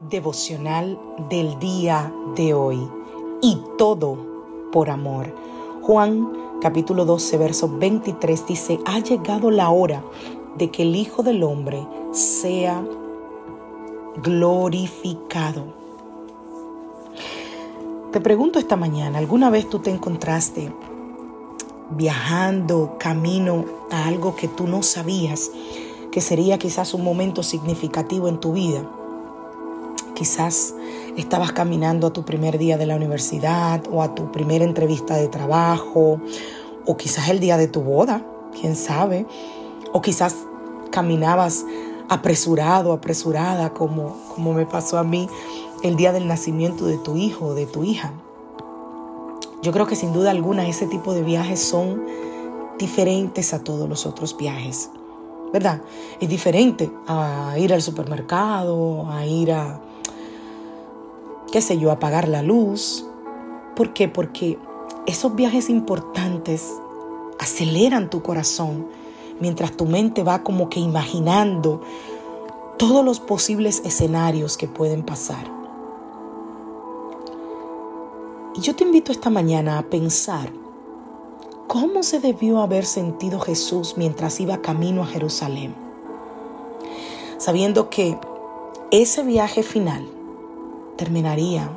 Devocional del día de hoy. Y todo por amor. Juan capítulo 12, verso 23 dice, ha llegado la hora de que el Hijo del Hombre sea glorificado. Te pregunto esta mañana, ¿alguna vez tú te encontraste viajando camino a algo que tú no sabías que sería quizás un momento significativo en tu vida? Quizás estabas caminando a tu primer día de la universidad o a tu primera entrevista de trabajo o quizás el día de tu boda, quién sabe. O quizás caminabas apresurado, apresurada, como, como me pasó a mí el día del nacimiento de tu hijo o de tu hija. Yo creo que sin duda alguna ese tipo de viajes son diferentes a todos los otros viajes, ¿verdad? Es diferente a ir al supermercado, a ir a, qué sé yo, apagar la luz. ¿Por qué? Porque esos viajes importantes aceleran tu corazón mientras tu mente va como que imaginando todos los posibles escenarios que pueden pasar. Y yo te invito esta mañana a pensar cómo se debió haber sentido Jesús mientras iba camino a Jerusalén, sabiendo que ese viaje final terminaría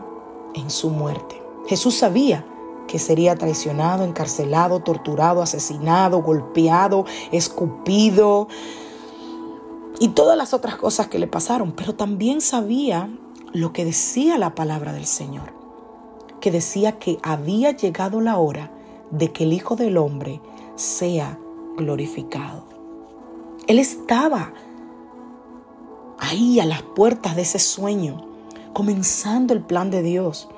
en su muerte. Jesús sabía que sería traicionado, encarcelado, torturado, asesinado, golpeado, escupido y todas las otras cosas que le pasaron, pero también sabía lo que decía la palabra del Señor, que decía que había llegado la hora de que el Hijo del Hombre sea glorificado. Él estaba ahí a las puertas de ese sueño comenzando el plan de Dios.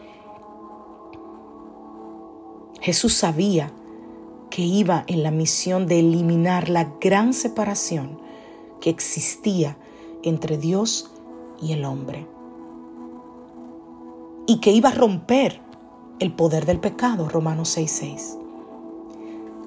Jesús sabía que iba en la misión de eliminar la gran separación que existía entre Dios y el hombre. Y que iba a romper el poder del pecado, Romanos 6:6.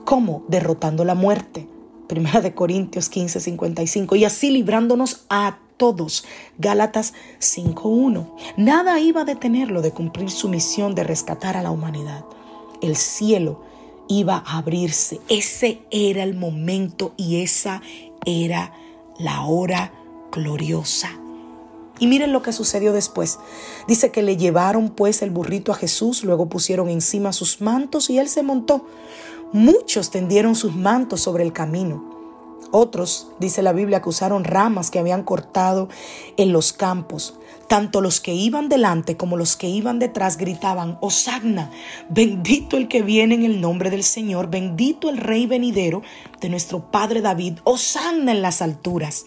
¿Cómo? Derrotando la muerte, Primera de Corintios 15:55, y así librándonos a todos. Gálatas 5.1. Nada iba a detenerlo de cumplir su misión de rescatar a la humanidad. El cielo iba a abrirse. Ese era el momento y esa era la hora gloriosa. Y miren lo que sucedió después. Dice que le llevaron pues el burrito a Jesús, luego pusieron encima sus mantos y él se montó. Muchos tendieron sus mantos sobre el camino. Otros, dice la Biblia, que usaron ramas que habían cortado en los campos. Tanto los que iban delante como los que iban detrás gritaban, Hosanna, bendito el que viene en el nombre del Señor, bendito el Rey venidero de nuestro Padre David, Hosanna en las alturas.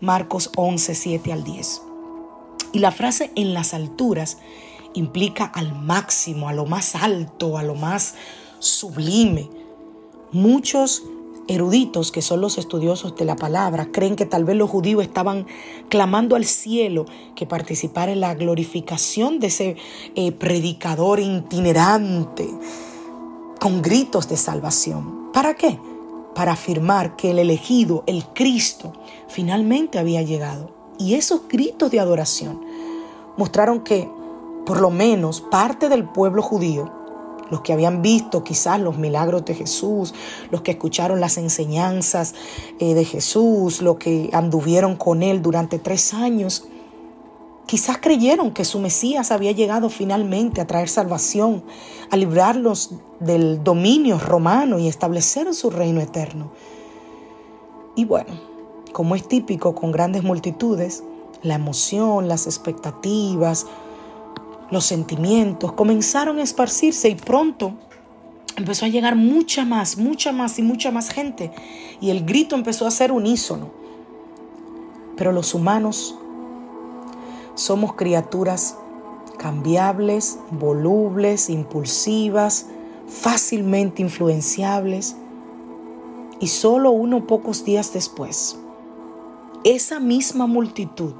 Marcos 11, 7 al 10. Y la frase en las alturas implica al máximo, a lo más alto, a lo más sublime. Muchos eruditos, que son los estudiosos de la palabra, creen que tal vez los judíos estaban clamando al cielo que participara en la glorificación de ese eh, predicador itinerante con gritos de salvación. ¿Para qué? para afirmar que el elegido, el Cristo, finalmente había llegado. Y esos gritos de adoración mostraron que por lo menos parte del pueblo judío, los que habían visto quizás los milagros de Jesús, los que escucharon las enseñanzas eh, de Jesús, los que anduvieron con él durante tres años, Quizás creyeron que su Mesías había llegado finalmente a traer salvación, a librarlos del dominio romano y establecer su reino eterno. Y bueno, como es típico con grandes multitudes, la emoción, las expectativas, los sentimientos comenzaron a esparcirse y pronto empezó a llegar mucha más, mucha más y mucha más gente. Y el grito empezó a ser unísono. Pero los humanos somos criaturas cambiables, volubles, impulsivas, fácilmente influenciables. Y solo unos pocos días después, esa misma multitud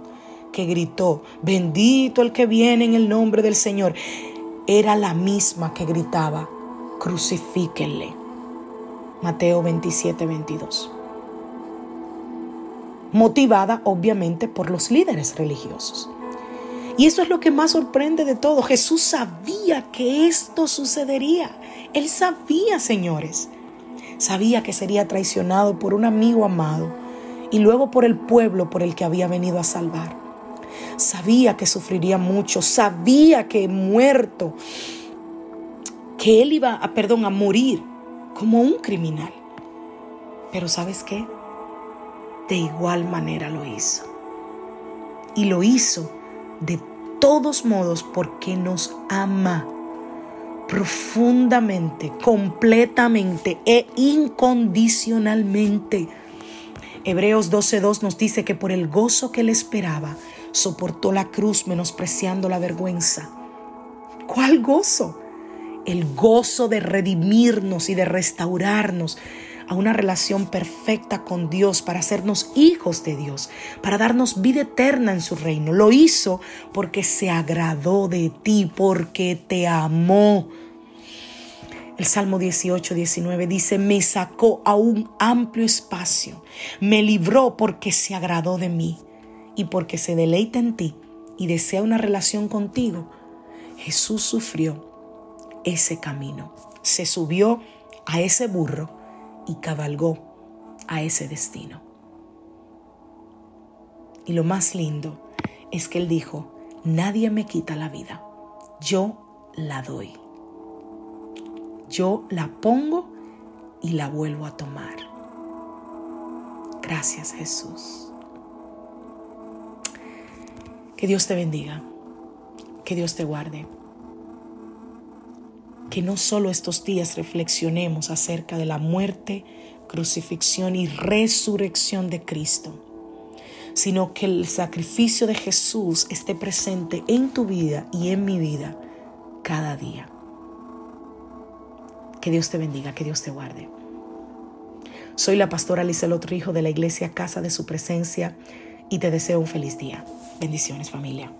que gritó, bendito el que viene en el nombre del Señor, era la misma que gritaba, crucifíquenle. Mateo 27, 22. Motivada obviamente por los líderes religiosos. Y eso es lo que más sorprende de todo. Jesús sabía que esto sucedería. Él sabía, señores. Sabía que sería traicionado por un amigo amado y luego por el pueblo por el que había venido a salvar. Sabía que sufriría mucho, sabía que muerto, que él iba a, perdón, a morir como un criminal. Pero ¿sabes qué? De igual manera lo hizo. Y lo hizo de todos modos porque nos ama profundamente, completamente e incondicionalmente. Hebreos 12.2 nos dice que por el gozo que le esperaba, soportó la cruz menospreciando la vergüenza. ¿Cuál gozo? El gozo de redimirnos y de restaurarnos a una relación perfecta con Dios, para hacernos hijos de Dios, para darnos vida eterna en su reino. Lo hizo porque se agradó de ti, porque te amó. El Salmo 18, 19 dice, me sacó a un amplio espacio, me libró porque se agradó de mí y porque se deleita en ti y desea una relación contigo. Jesús sufrió ese camino, se subió a ese burro y cabalgó a ese destino. Y lo más lindo es que él dijo, nadie me quita la vida, yo la doy. Yo la pongo y la vuelvo a tomar. Gracias Jesús. Que Dios te bendiga, que Dios te guarde que no solo estos días reflexionemos acerca de la muerte, crucifixión y resurrección de Cristo, sino que el sacrificio de Jesús esté presente en tu vida y en mi vida cada día. Que Dios te bendiga, que Dios te guarde. Soy la pastora Lizelot Rijo de la iglesia Casa de Su Presencia y te deseo un feliz día. Bendiciones familia.